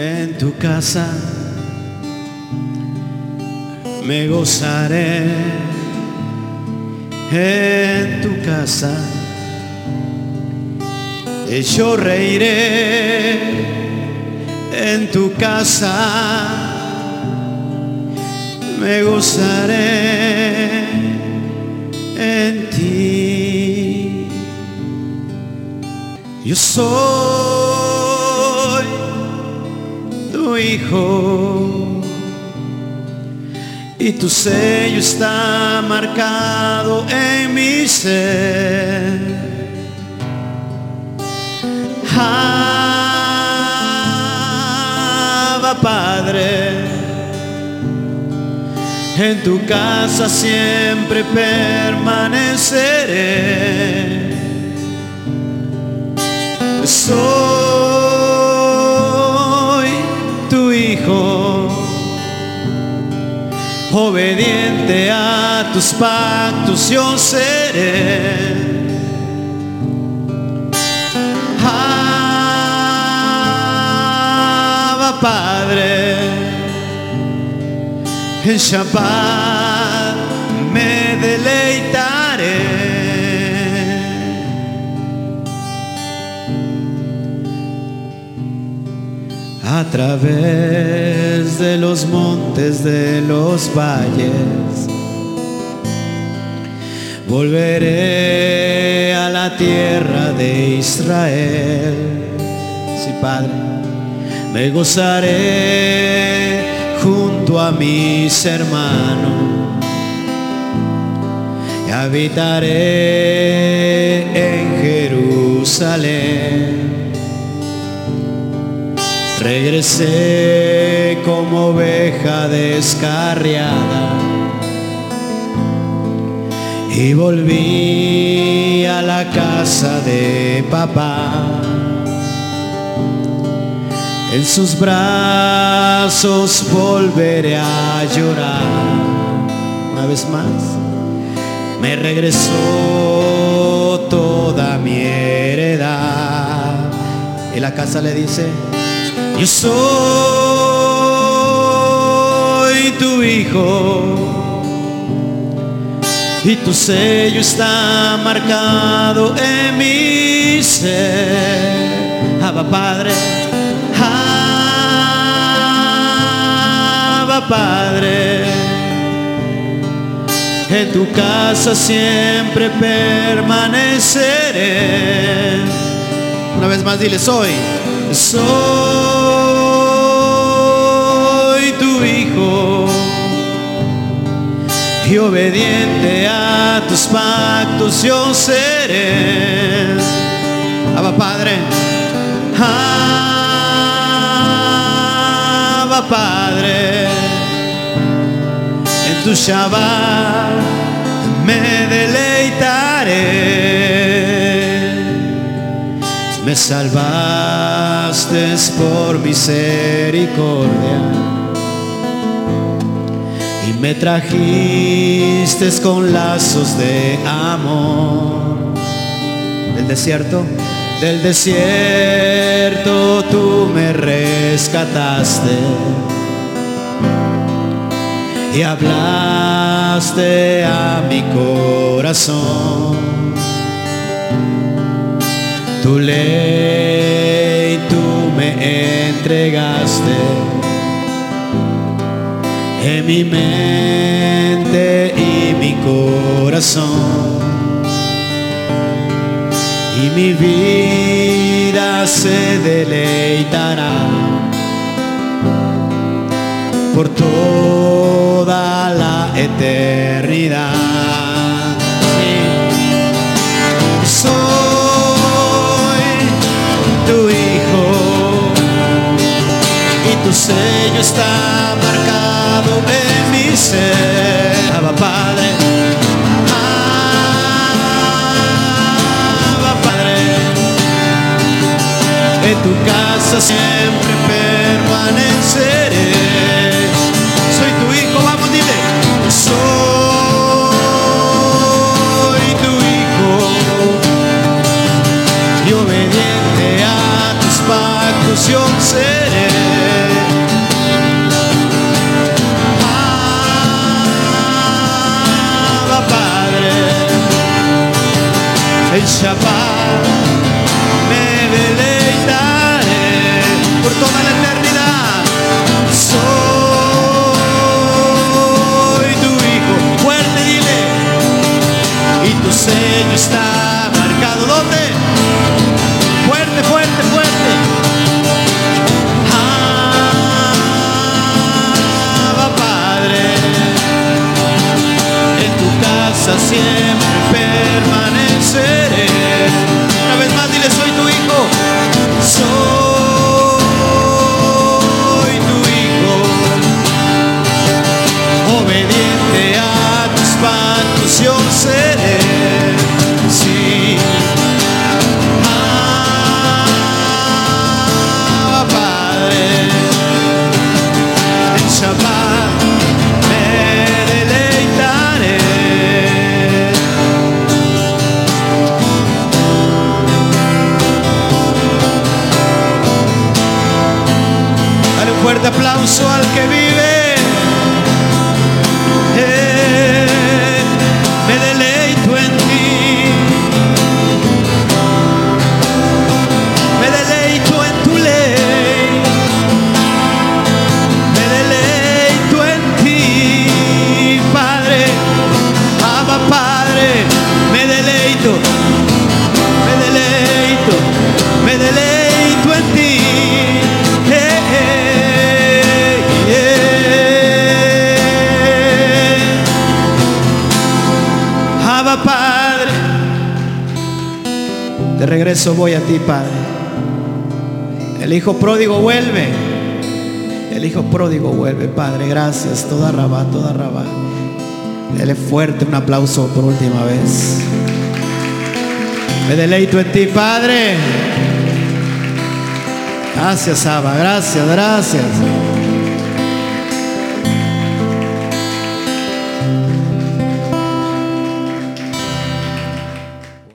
en tu casa. Me gozaré en tu casa. Yo reiré en tu casa. Me gozaré en ti. Yo soy hijo y tu sello está marcado en mi ser. Abba Padre, en tu casa siempre permaneceré. Soy obediente a tus pactos yo seré. Abba Padre, en Shabbat me deleitaré. a través de los montes, de los valles. Volveré a la tierra de Israel. Sí, Padre, me gozaré junto a mis hermanos y habitaré en Jerusalén. Regresé como oveja descarriada y volví a la casa de papá. En sus brazos volveré a llorar. Una vez más, me regresó toda mi heredad. Y la casa le dice, yo soy tu hijo y tu sello está marcado en mi ser. Abba Padre, Abba Padre, en tu casa siempre permaneceré. Una vez más dile, soy, soy obediente a tus pactos yo seré. Abba Padre, Abba Padre, en tu Shabbat me deleitaré. Me salvaste por misericordia me trajiste con lazos de amor del desierto. Del desierto tú me rescataste y hablaste a mi corazón. Tu ley tú me entregaste en mi mente y mi corazón. Y mi vida se deleitará por toda la eternidad. Soy tu hijo y tu sello está marcado en mi ser. Padre, Abba Padre, en tu casa siempre permaneceré. En Shabbat me deleitaré por toda la eternidad. Soy tu hijo, fuerte dile. Y tu sello está marcado. ¿Dónde? Dale un fuerte aplauso al que vive. Regreso voy a ti, Padre. El hijo pródigo vuelve. El hijo pródigo vuelve, Padre. Gracias. Toda rabá, toda rabá. Dele fuerte un aplauso por última vez. Me deleito en ti, Padre. Gracias, Abba. Gracias, gracias.